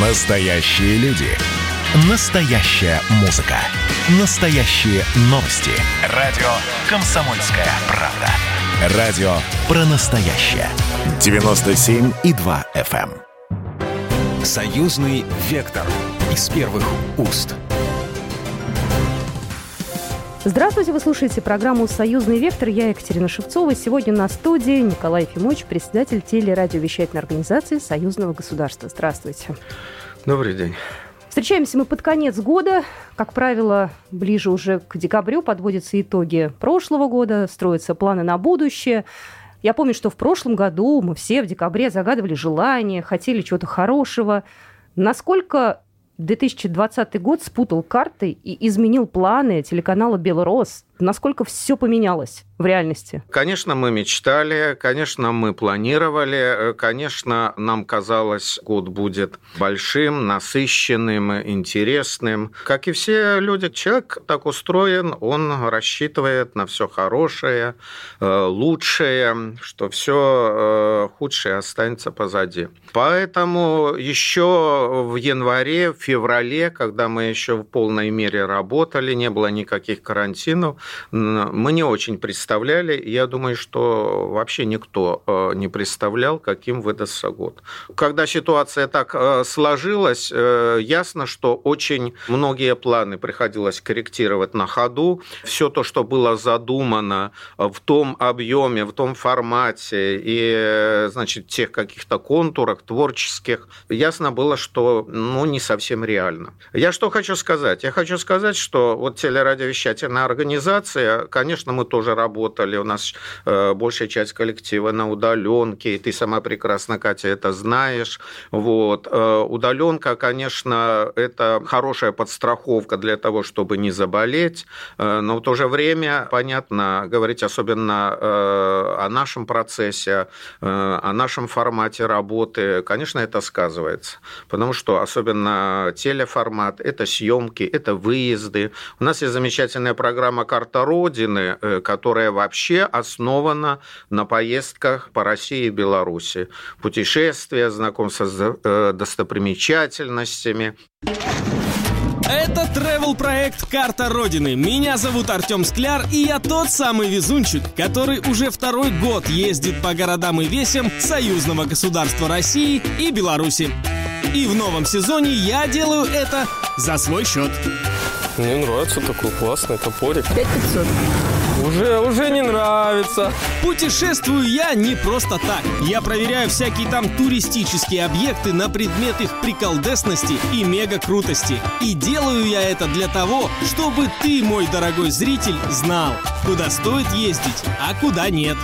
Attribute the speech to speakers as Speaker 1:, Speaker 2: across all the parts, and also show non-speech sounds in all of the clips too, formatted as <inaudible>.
Speaker 1: Настоящие люди. Настоящая музыка. Настоящие новости. Радио «Комсомольская правда». Радио про настоящее. 97,2 FM. эм. Союзный вектор. Из первых уст.
Speaker 2: Здравствуйте, вы слушаете программу «Союзный вектор». Я Екатерина Шевцова. Сегодня на студии Николай Фимович, председатель телерадиовещательной организации Союзного государства. Здравствуйте.
Speaker 3: Добрый день.
Speaker 2: Встречаемся мы под конец года. Как правило, ближе уже к декабрю подводятся итоги прошлого года, строятся планы на будущее. Я помню, что в прошлом году мы все в декабре загадывали желания, хотели чего-то хорошего. Насколько 2020 год спутал карты и изменил планы телеканала «Белрос»? Насколько все поменялось в реальности?
Speaker 3: Конечно, мы мечтали, конечно, мы планировали, конечно, нам казалось, год будет большим, насыщенным, интересным. Как и все люди, человек так устроен, он рассчитывает на все хорошее, э, лучшее, что все э, худшее останется позади. Поэтому еще в январе, в феврале, когда мы еще в полной мере работали, не было никаких карантинов, мы не очень представляли, я думаю, что вообще никто э, не представлял, каким выдастся год. Когда ситуация так э, сложилась, э, ясно, что очень многие планы приходилось корректировать на ходу. Все то, что было задумано в том объеме, в том формате и, значит, тех каких-то контурах творческих, ясно было, что ну, не совсем реально. Я что хочу сказать? Я хочу сказать, что вот телерадиовещательная организация организация, конечно, мы тоже работали, у нас э, большая часть коллектива на удаленке, и ты сама прекрасно, Катя, это знаешь. Вот. Э, удаленка, конечно, это хорошая подстраховка для того, чтобы не заболеть, э, но в то же время, понятно, говорить особенно о нашем процессе, о нашем формате работы, конечно, это сказывается, потому что особенно телеформат, это съемки, это выезды. У нас есть замечательная программа «Карта Родины», э, которая вообще основана на поездках по России и Беларуси. Путешествия, знакомство с э, достопримечательностями.
Speaker 4: Это travel проект «Карта Родины». Меня зовут Артем Скляр, и я тот самый везунчик, который уже второй год ездит по городам и весям союзного государства России и Беларуси. И в новом сезоне я делаю это за свой счет.
Speaker 5: Мне нравится такой классный топорик.
Speaker 2: 5500.
Speaker 5: Уже, уже не нравится.
Speaker 4: Путешествую я не просто так. Я проверяю всякие там туристические объекты на предмет их приколдесности и мега-крутости. И делаю я это для того, чтобы ты, мой дорогой зритель, знал, куда стоит ездить, а куда нет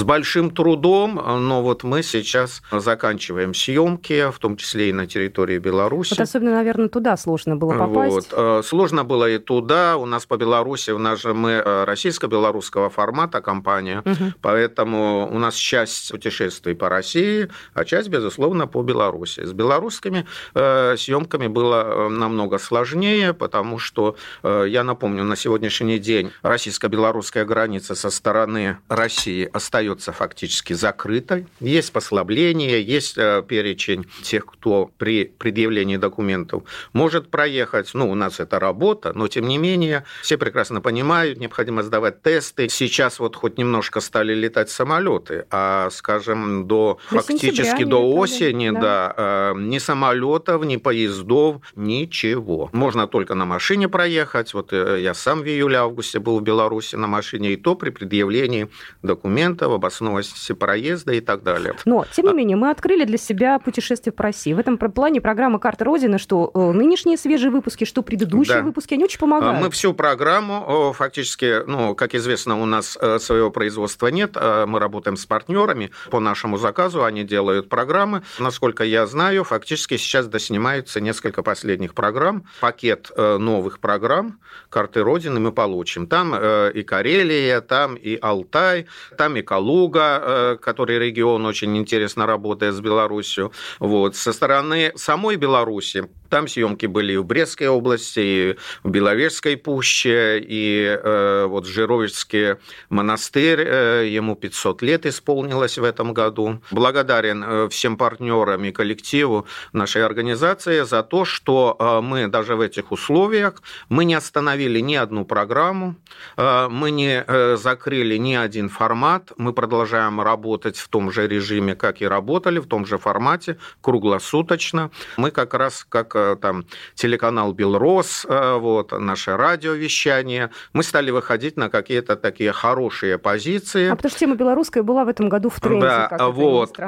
Speaker 3: с большим трудом, но вот мы сейчас заканчиваем съемки, в том числе и на территории Беларуси.
Speaker 2: Вот особенно, наверное, туда сложно было попасть. Вот.
Speaker 3: Э, сложно было и туда. У нас по Беларуси, у нас же мы э, российско-белорусского формата компания, угу. поэтому у нас часть путешествий по России, а часть, безусловно, по Беларуси. С белорусскими э, съемками было намного сложнее, потому что, я напомню, на сегодняшний день российско-белорусская граница со стороны России остается остается фактически закрытой. Есть послабление, есть э, перечень тех, кто при предъявлении документов может проехать. Ну, у нас это работа, но тем не менее все прекрасно понимают, необходимо сдавать тесты. Сейчас вот хоть немножко стали летать самолеты, а, скажем, до, до фактически до осени, да, да э, ни самолетов, ни поездов, ничего. Можно только на машине проехать. Вот э, я сам в июле-августе был в Беларуси на машине, и то при предъявлении документов обоснованности проезда и так далее.
Speaker 2: Но, тем не а менее, мы открыли для себя путешествие по России. В этом плане программа «Карта Родины», что э, нынешние свежие выпуски, что предыдущие да. выпуски, они очень помогают.
Speaker 3: Мы всю программу, фактически, ну, как известно, у нас э, своего производства нет, э, мы работаем с партнерами по нашему заказу, они делают программы. Насколько я знаю, фактически сейчас доснимаются несколько последних программ, пакет новых программ «Карты Родины» мы получим. Там и Карелия, там и Алтай, там и Калуга, Калуга, э, который регион очень интересно работает с Беларусью. Вот. Со стороны самой Беларуси Там съемки были и в Брестской области, и в Беловежской пуще, и э, вот Жировичский монастырь, э, ему 500 лет исполнилось в этом году. Благодарен э, всем партнерам и коллективу нашей организации за то, что э, мы даже в этих условиях, мы не остановили ни одну программу, э, мы не закрыли ни один формат, мы продолжаем работать в том же режиме, как и работали, в том же формате, круглосуточно. Мы как раз, как там телеканал Белрос, э, вот, наше радиовещание, мы стали выходить на какие-то такие хорошие позиции.
Speaker 2: А потому что тема белорусская была в этом году в тренде,
Speaker 3: да,
Speaker 2: как
Speaker 3: вот.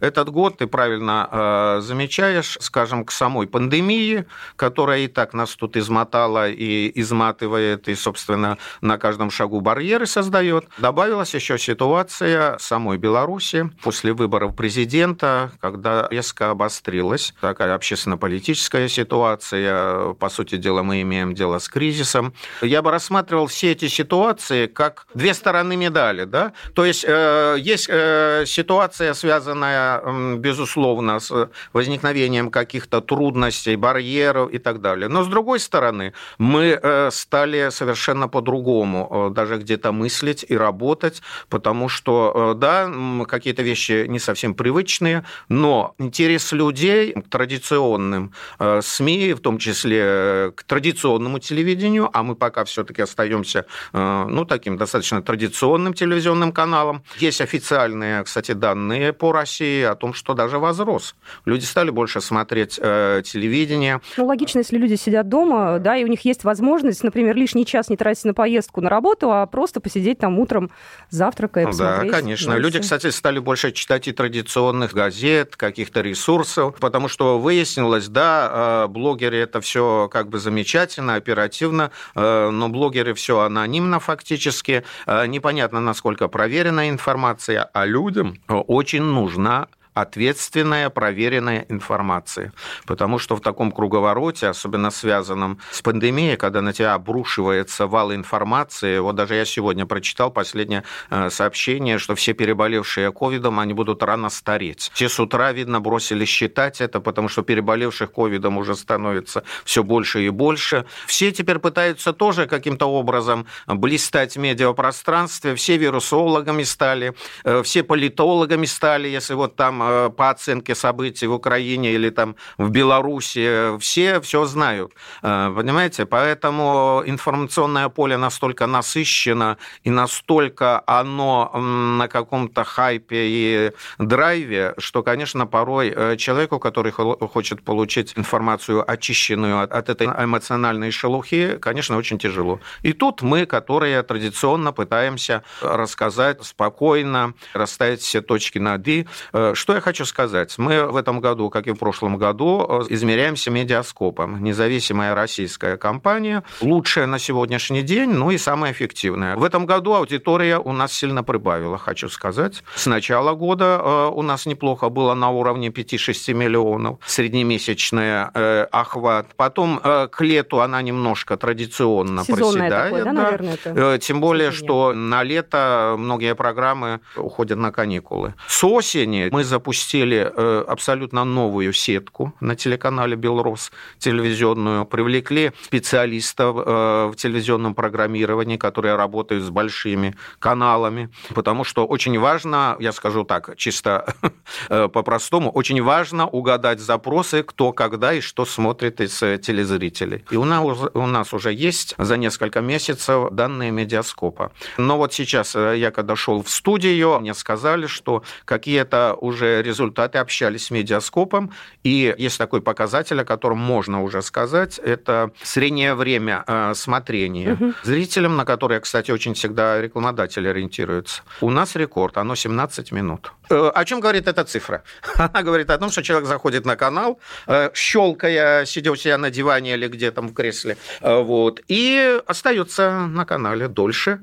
Speaker 3: Этот год, ты правильно э, замечаешь, скажем, к самой пандемии, которая и так нас тут измотала и изматывает, и, собственно, на каждом шагу барьеры создает, добавилась еще ситуация самой Беларуси после выборов президента, когда резко обострилась такая общественно-политическая ситуация. По сути дела, мы имеем дело с кризисом. Я бы рассматривал все эти ситуации как две стороны медали. Да? То есть э, есть э, ситуация, связанная, безусловно, с возникновением каких-то трудностей, барьеров и так далее. Но с другой стороны, мы э, стали совершенно по-другому даже где-то мыслить и работать, потому что, да, какие-то вещи не совсем привычные, но интерес людей к традиционным СМИ, в том числе к традиционному телевидению, а мы пока все-таки остаемся, ну, таким достаточно традиционным телевизионным каналом. Есть официальные, кстати, данные по России о том, что даже возрос. Люди стали больше смотреть э, телевидение.
Speaker 2: Ну, логично, если люди сидят дома, да, и у них есть возможность, например, лишний час не тратить на поездку на работу, а просто посидеть там утром, завтракая,
Speaker 3: посмотреть. Да, конечно. Новости. Люди, кстати, стали больше читать и традиционных газет, каких-то ресурсов, потому что выяснилось, да, э, блогеры это все как бы замечательно, оперативно, э, но блогеры все анонимно фактически. Э, непонятно, насколько проверенная информация, а людям очень нужна ответственная, проверенная информация. Потому что в таком круговороте, особенно связанном с пандемией, когда на тебя обрушивается вал информации, вот даже я сегодня прочитал последнее э, сообщение, что все переболевшие ковидом, они будут рано стареть. Все с утра, видно, бросили считать это, потому что переболевших ковидом уже становится все больше и больше. Все теперь пытаются тоже каким-то образом блистать в медиапространстве, все вирусологами стали, э, все политологами стали, если вот там Э, по оценке событий в Украине или там в Беларуси, все все знают. Э, понимаете? Поэтому информационное поле настолько насыщено и настолько оно на каком-то хайпе и драйве, что, конечно, порой э, человеку, который хочет получить информацию очищенную от этой эмоциональной шелухи, конечно, очень тяжело. И тут мы, которые традиционно пытаемся рассказать спокойно, расставить все точки над «и», что что я хочу сказать? Мы в этом году, как и в прошлом году, э, измеряемся медиаскопом. Независимая российская компания, лучшая на сегодняшний день, ну и самая эффективная. В этом году аудитория у нас сильно прибавила, хочу сказать. С начала года э, у нас неплохо было на уровне 5-6 миллионов среднемесячный э, охват. Потом к лету она немножко традиционно
Speaker 2: Сезонное
Speaker 3: проседает.
Speaker 2: Такое, да,
Speaker 3: да.
Speaker 2: Наверное, это
Speaker 3: Тем более, что на лето многие программы уходят на каникулы. С осени мы запустили запустили э, абсолютно новую сетку на телеканале «Белрос» телевизионную, привлекли специалистов э, в телевизионном программировании, которые работают с большими каналами, потому что очень важно, я скажу так, чисто <laughs> э, по-простому, очень важно угадать запросы, кто, когда и что смотрит из телезрителей. И у нас, у нас уже есть за несколько месяцев данные медиаскопа. Но вот сейчас я когда шел в студию, мне сказали, что какие-то уже результаты общались с медиаскопом, и есть такой показатель, о котором можно уже сказать, это среднее время э, смотрения угу. зрителям, на которое, кстати, очень всегда рекламодатели ориентируются. У нас рекорд, оно 17 минут. Э, о чем говорит эта цифра? <laughs> Она говорит о том, что человек заходит на канал, э, щелкая, сидя у себя на диване или где там в кресле, вот, и остается на канале дольше,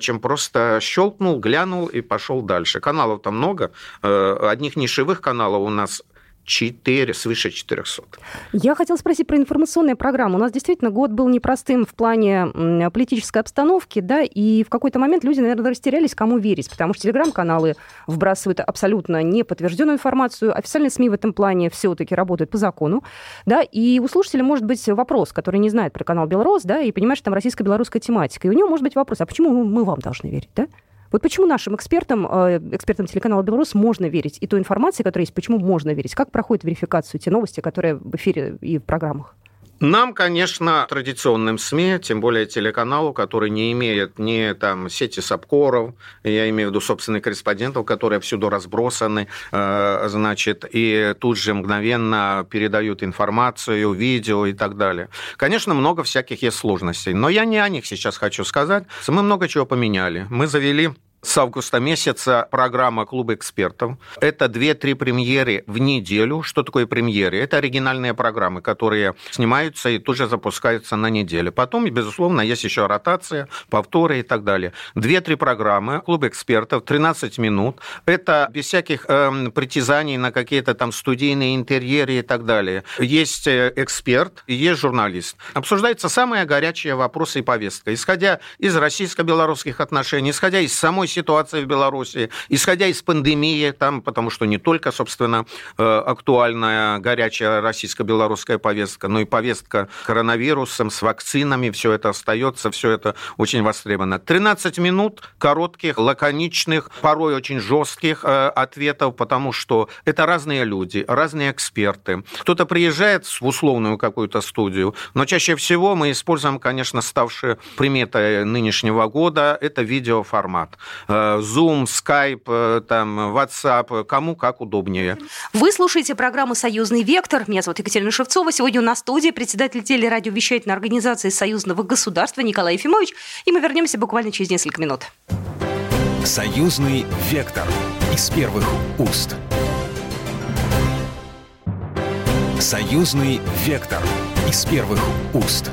Speaker 3: чем просто щелкнул, глянул и пошел дальше. Каналов там много, одних нишевых каналов у нас 4, свыше 400.
Speaker 2: Я хотела спросить про информационную программу. У нас действительно год был непростым в плане политической обстановки, да, и в какой-то момент люди, наверное, растерялись, кому верить, потому что телеграм-каналы вбрасывают абсолютно неподтвержденную информацию, официальные СМИ в этом плане все-таки работают по закону, да, и у слушателя может быть вопрос, который не знает про канал Белрос, да, и понимает, что там российско-белорусская тематика, и у него может быть вопрос, а почему мы вам должны верить, да? Вот почему нашим экспертам, э, экспертам телеканала «Беларусь» можно верить? И той информации, которая есть, почему можно верить? Как проходит верификацию те новости, которые в эфире и в программах?
Speaker 3: Нам, конечно, традиционным СМИ, тем более телеканалу, который не имеет ни там сети сапкоров, я имею в виду собственных корреспондентов, которые всюду разбросаны, э, значит, и тут же мгновенно передают информацию, видео и так далее. Конечно, много всяких есть сложностей, но я не о них сейчас хочу сказать. Мы много чего поменяли. Мы завели с августа месяца программа «Клуб экспертов». Это 2-3 премьеры в неделю. Что такое премьеры? Это оригинальные программы, которые снимаются и тут же запускаются на неделе. Потом, безусловно, есть еще ротация, повторы и так далее. 2-3 программы «Клуб экспертов», 13 минут. Это без всяких э, притязаний на какие-то там студийные интерьеры и так далее. Есть э, эксперт, есть журналист. Обсуждаются самые горячие вопросы и повестка. Исходя из российско-белорусских отношений, исходя из самой ситуация в Беларуси, исходя из пандемии, там, потому что не только, собственно, э, актуальная горячая российско-белорусская повестка, но и повестка коронавирусом, с вакцинами, все это остается, все это очень востребовано. 13 минут коротких, лаконичных, порой очень жестких э, ответов, потому что это разные люди, разные эксперты. Кто-то приезжает в условную какую-то студию, но чаще всего мы используем, конечно, ставшие приметой нынешнего года, это видеоформат. Э, Zoom, Skype, э, там, WhatsApp, кому как удобнее.
Speaker 2: Вы слушаете программу «Союзный вектор». Меня зовут Екатерина Шевцова. Сегодня у нас в студии председатель телерадиовещательной организации Союзного государства Николай Ефимович. И мы вернемся буквально через несколько минут.
Speaker 1: «Союзный вектор» из первых уст. «Союзный вектор» из первых уст.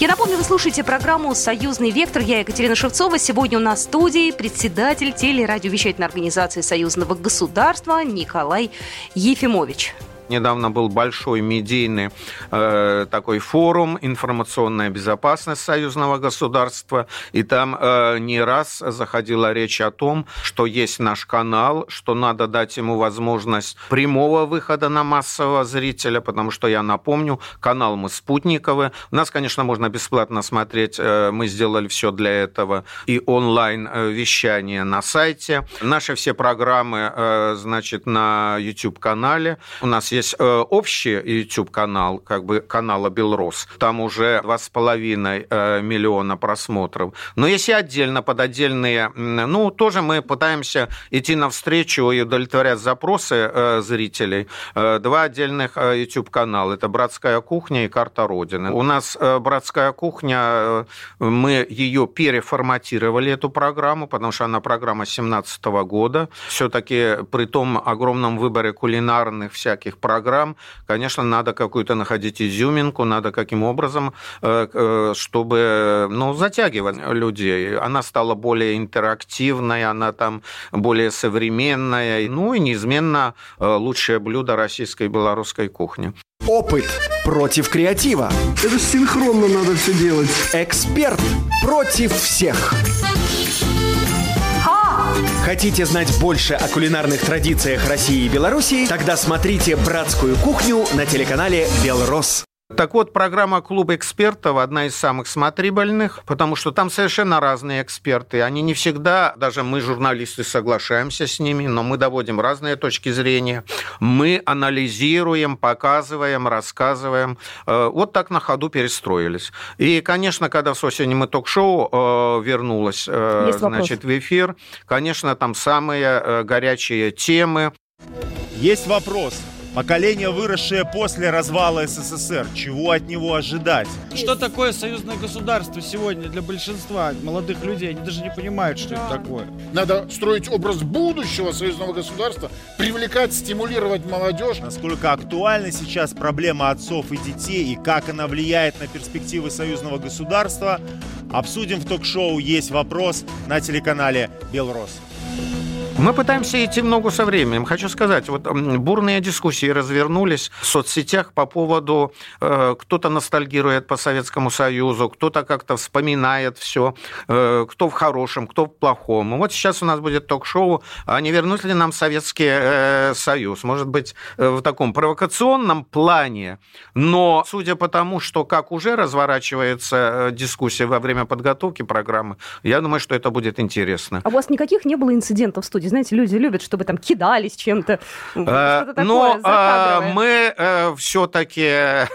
Speaker 2: Я напомню, вы слушаете программу «Союзный вектор». Я Екатерина Шевцова. Сегодня у нас в студии председатель телерадиовещательной организации Союзного государства Николай Ефимович.
Speaker 3: Недавно был большой медийный э, такой форум «Информационная безопасность союзного государства», и там э, не раз заходила речь о том, что есть наш канал, что надо дать ему возможность прямого выхода на массового зрителя, потому что, я напомню, канал мы спутниковый. У нас, конечно, можно бесплатно смотреть, э, мы сделали все для этого, и онлайн-вещание э, на сайте. Наши все программы, э, значит, на YouTube-канале. У нас есть есть э, общий YouTube-канал, как бы канала Белрос, там уже 2,5 э, миллиона просмотров. Но если отдельно, под отдельные, ну, тоже мы пытаемся идти навстречу и удовлетворять запросы э, зрителей. Два отдельных YouTube-канала. Это «Братская кухня» и «Карта Родины». У нас «Братская кухня», мы ее переформатировали, эту программу, потому что она программа 2017 года. Все-таки при том огромном выборе кулинарных всяких программ, конечно, надо какую-то находить изюминку, надо каким образом, э, э, чтобы ну, затягивать людей. Она стала более интерактивной, она там более современная, ну и неизменно э, лучшее блюдо российской и белорусской кухни.
Speaker 6: Опыт против креатива.
Speaker 7: Это синхронно надо все делать.
Speaker 6: Эксперт против всех. Хотите знать больше о кулинарных традициях России и Белоруссии? Тогда смотрите «Братскую кухню» на телеканале «Белрос».
Speaker 3: Так вот, программа «Клуб экспертов» одна из самых смотрибельных, потому что там совершенно разные эксперты. Они не всегда, даже мы, журналисты, соглашаемся с ними, но мы доводим разные точки зрения. Мы анализируем, показываем, рассказываем. Э, вот так на ходу перестроились. И, конечно, когда с осени мы ток-шоу э, вернулось э, значит, в эфир, конечно, там самые горячие темы.
Speaker 8: Есть вопрос. Поколение, выросшее после развала СССР, чего от него ожидать?
Speaker 9: Что такое союзное государство сегодня для большинства молодых людей? Они даже не понимают, что это такое.
Speaker 10: Надо строить образ будущего союзного государства, привлекать, стимулировать молодежь.
Speaker 8: Насколько актуальна сейчас проблема отцов и детей и как она влияет на перспективы союзного государства, обсудим в ток-шоу «Есть вопрос» на телеканале «Белрос».
Speaker 3: Мы пытаемся идти в ногу со временем. Хочу сказать, вот бурные дискуссии развернулись в соцсетях по поводу, э, кто-то ностальгирует по Советскому Союзу, кто-то как-то вспоминает все, э, кто в хорошем, кто в плохом. Вот сейчас у нас будет ток-шоу, а не вернуть ли нам Советский э, Союз? Может быть, э, в таком провокационном плане, но судя по тому, что как уже разворачивается э, дискуссия во время подготовки программы, я думаю, что это будет интересно.
Speaker 2: А у вас никаких не было инцидентов в студии? Знаете, люди любят, чтобы там кидались чем-то.
Speaker 3: Э, но а, мы э, все-таки...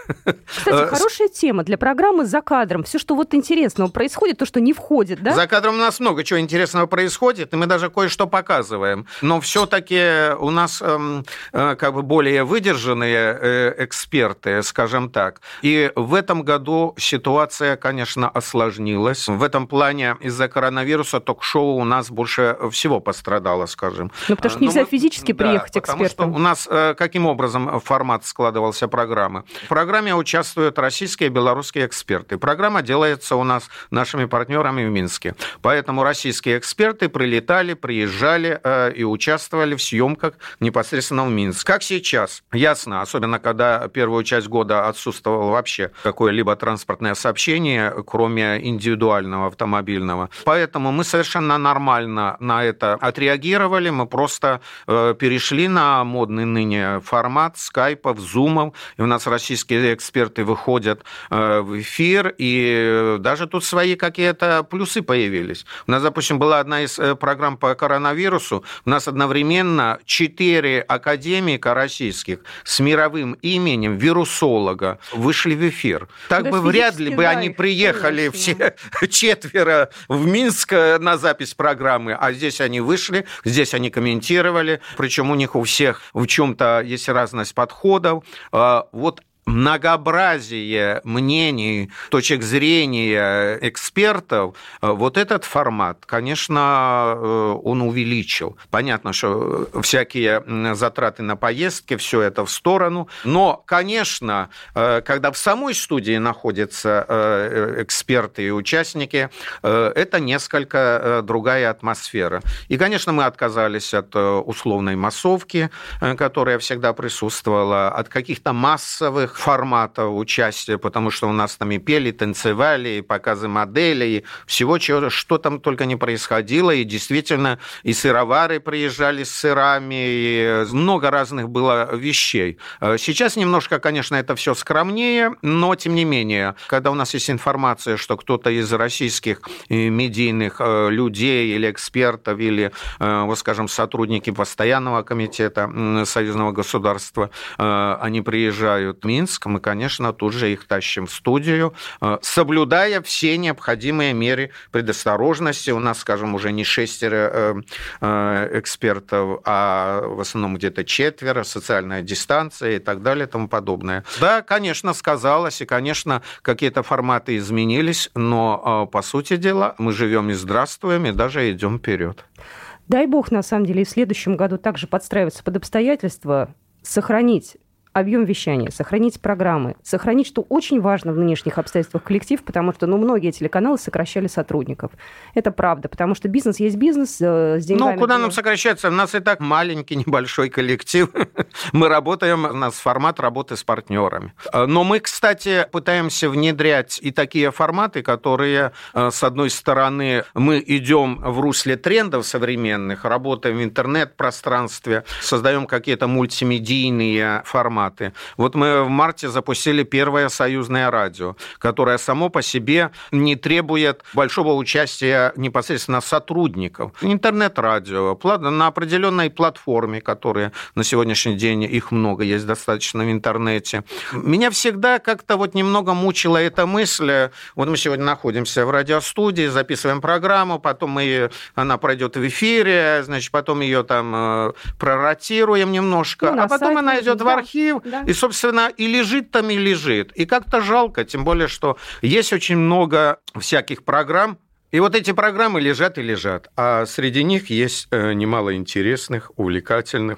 Speaker 2: Кстати, хорошая тема для программы «За кадром». Все, что вот интересного происходит, то, что не входит, да?
Speaker 3: За кадром у нас много чего интересного происходит, и мы даже кое-что показываем. Но все-таки у нас эм, как бы более выдержанные эксперты, скажем так. И в этом году ситуация, конечно, осложнилась. В этом плане из-за коронавируса ток-шоу у нас больше всего пострадало, скажем.
Speaker 2: Ну, потому что
Speaker 3: Но
Speaker 2: нельзя
Speaker 3: мы...
Speaker 2: физически
Speaker 3: да,
Speaker 2: приехать
Speaker 3: потому
Speaker 2: экспертом.
Speaker 3: Что у нас э, каким образом формат складывался программы? В программе участвуют российские и белорусские эксперты. Программа делается у нас нашими партнерами в Минске. Поэтому российские эксперты прилетали, приезжали э, и участвовали в съемках непосредственно в Минск. Как сейчас? Ясно, особенно когда первую часть года отсутствовало вообще какое-либо транспортное сообщение, кроме индивидуального автомобильного. Поэтому мы совершенно нормально на это отреагировали, мы просто э, перешли на модный ныне формат скайпов, зумов, и у нас российские эксперты выходят э, в эфир, и даже тут свои какие-то плюсы появились. У нас, допустим, была одна из э, программ по коронавирусу, у нас одновременно четыре академика российских с мировым именем вирусолога вышли в эфир. Так да бы вряд ли бы да, они приехали конечно. все <laughs> четверо в Минск на запись программы, а здесь они вышли, здесь они комментировали, причем у них у всех в чем-то есть разность подходов. А, вот многообразие мнений, точек зрения экспертов, э, вот этот формат, конечно, э, он увеличил. Понятно, что всякие затраты на поездки, все это в сторону. Но, конечно, э, когда в самой студии находятся эксперты и участники, это несколько другая атмосфера. И, конечно, мы отказались от условной массовки, которая всегда присутствовала, от каких-то массовых формата участия, потому что у нас там и пели, танцевали, и показы моделей, и всего, чего, что там только не происходило. И действительно, и сыровары приезжали с сырами, и много разных было вещей. Э, сейчас немножко, конечно, это все скромнее, но тем не менее, когда у нас есть информация, что кто-то из российских э, медийных э, людей или экспертов, или, вот скажем, сотрудники постоянного комитета союзного государства, они приезжают в Минск, мы, конечно, тут же их тащим в студию, э, соблюдая все необходимые меры предосторожности. У нас, скажем, уже не шестеро э, э, экспертов, а в основном где-то четверо, социальная дистанция и так далее и тому подобное. Да, конечно, сказалось, и, конечно, какие-то форматы изменились, но, по сути дела, мы живем и здравствуем, и даже идем вперед.
Speaker 2: Дай бог, на самом деле, и в следующем году также подстраиваться под обстоятельства, сохранить объем вещания, сохранить программы, сохранить, что очень важно в нынешних обстоятельствах коллектив, потому что ну, многие телеканалы сокращали сотрудников. Это правда, потому что бизнес есть бизнес э, с деньгами.
Speaker 3: Ну, куда нам сокращаться? У нас и так маленький, <laughs> небольшой коллектив. <laughs> мы работаем, у нас формат работы с партнерами. Э, но мы, кстати, пытаемся внедрять и такие форматы, которые, э, с одной стороны, мы идем в русле трендов современных, работаем в интернет-пространстве, создаем какие-то мультимедийные форматы, форматы. Вот мы в марте запустили первое союзное радио, которое само по себе не требует большого участия непосредственно сотрудников. Интернет-радио на определенной платформе, которые на сегодняшний день их много, есть достаточно в интернете. Меня всегда как-то вот немного мучила эта мысль. Вот мы сегодня находимся в радиостудии, записываем программу, потом мы, она пройдет в эфире, значит, потом ее там э, проротируем немножко, ну, а потом она идет да. в архив, архив, да. и, собственно, и лежит там, и лежит. И как-то жалко, тем более, что есть очень много всяких программ, и вот эти программы лежат и лежат, а среди них есть э, немало интересных, увлекательных.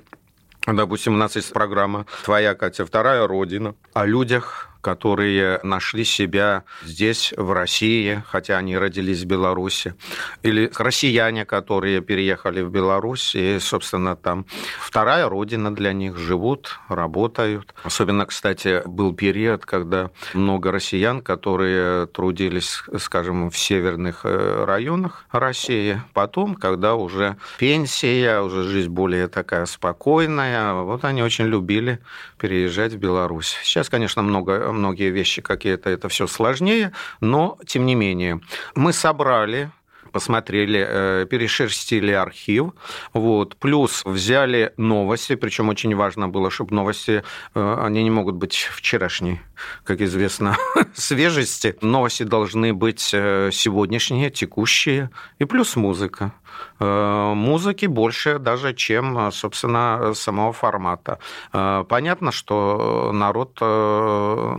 Speaker 3: Допустим, у нас есть программа «Твоя, Катя, вторая родина» о людях, которые нашли себя здесь, в России, хотя они родились в Беларуси, или россияне, которые переехали в Беларусь, и, собственно, там вторая родина для них, живут, работают. Особенно, кстати, был период, когда много россиян, которые трудились, скажем, в северных э, районах России, потом, когда уже пенсия, уже жизнь более такая спокойная, вот они очень любили переезжать в Беларусь. Сейчас, конечно, много, многие вещи какие-то, это все сложнее, но, тем не менее, мы собрали посмотрели, э, перешерстили архив, вот, плюс взяли новости, причем очень важно было, чтобы новости, э, они не могут быть вчерашние, как известно, <laughs> свежести. Новости должны быть э, сегодняшние, текущие, и плюс музыка. Э, музыки больше даже, чем, собственно, самого формата. Э, понятно, что народ э,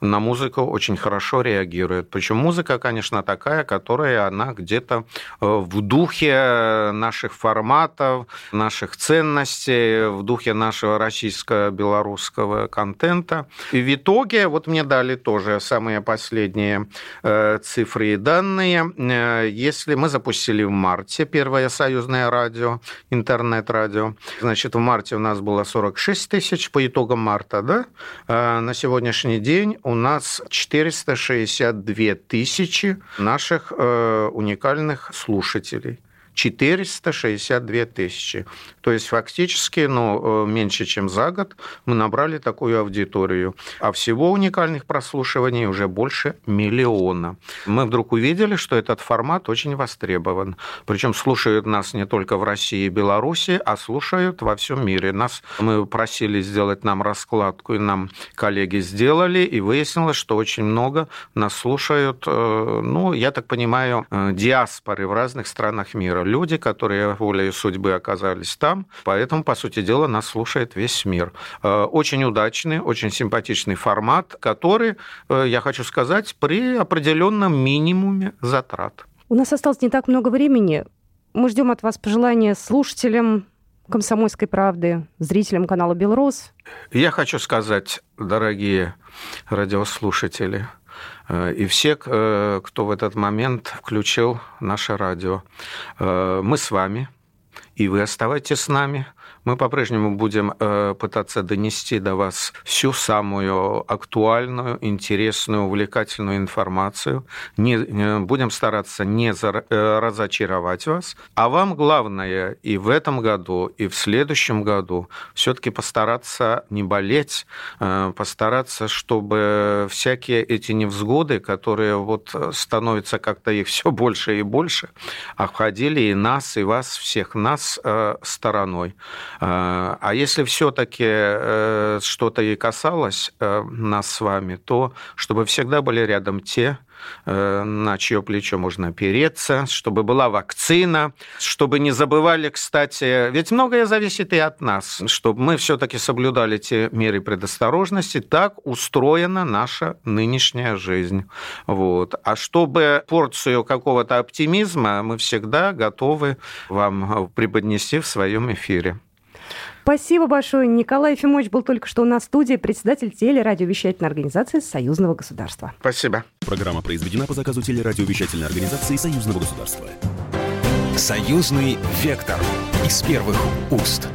Speaker 3: на музыку очень хорошо реагирует. Причем музыка, конечно, такая, которая она где-то в духе наших форматов, наших ценностей, в духе нашего российско-белорусского контента. И в итоге, вот мне дали тоже самые последние цифры и данные. Если мы запустили в марте первое союзное радио, интернет-радио. Значит, в марте у нас было 46 тысяч по итогам марта, да? А на сегодняшний день у нас 462 тысячи наших э, уникальных слушателей. 462 тысячи. То есть фактически ну, э, меньше, чем за год мы набрали такую аудиторию. А всего уникальных прослушиваний уже больше миллиона. Мы вдруг увидели, что этот формат очень востребован. Причем слушают нас не только в России и Беларуси, а слушают во всем мире. Нас мы просили сделать нам раскладку, и нам коллеги сделали, и выяснилось, что очень много нас слушают, э, ну, я так понимаю, э, диаспоры в разных странах мира люди, которые волей судьбы оказались там. Поэтому, по сути дела, нас слушает весь мир. Э, очень удачный, очень симпатичный формат, который, э, я хочу сказать, при определенном минимуме затрат.
Speaker 2: У нас осталось не так много времени. Мы ждем от вас пожелания слушателям «Комсомольской правды», зрителям канала «Белрос».
Speaker 3: Я хочу сказать, дорогие радиослушатели, и все, э, кто в этот момент включил наше радио. Э, мы с вами, и вы оставайтесь с нами. Мы по-прежнему будем э, пытаться донести до вас всю самую актуальную, интересную, увлекательную информацию. Не, будем стараться не э, разочаровать вас. А вам главное и в этом году, и в следующем году все-таки постараться не болеть, э, постараться, чтобы всякие эти невзгоды, которые вот становятся как-то их все больше и больше, обходили и нас, и вас, всех нас стороной. А, а если все-таки э, что-то и касалось э, нас с вами, то чтобы всегда были рядом те, э, на чье плечо можно опереться, чтобы была вакцина, чтобы не забывали, кстати, ведь многое зависит и от нас, чтобы мы все-таки соблюдали те меры предосторожности, так устроена наша нынешняя жизнь. Вот. А чтобы порцию какого-то оптимизма мы всегда готовы вам преподнести в своем эфире.
Speaker 2: Спасибо большое. Николай Ефимович был только что у нас в студии, председатель телерадиовещательной организации Союзного государства.
Speaker 3: Спасибо.
Speaker 1: Программа произведена по заказу телерадиовещательной организации Союзного государства. Союзный вектор из первых уст.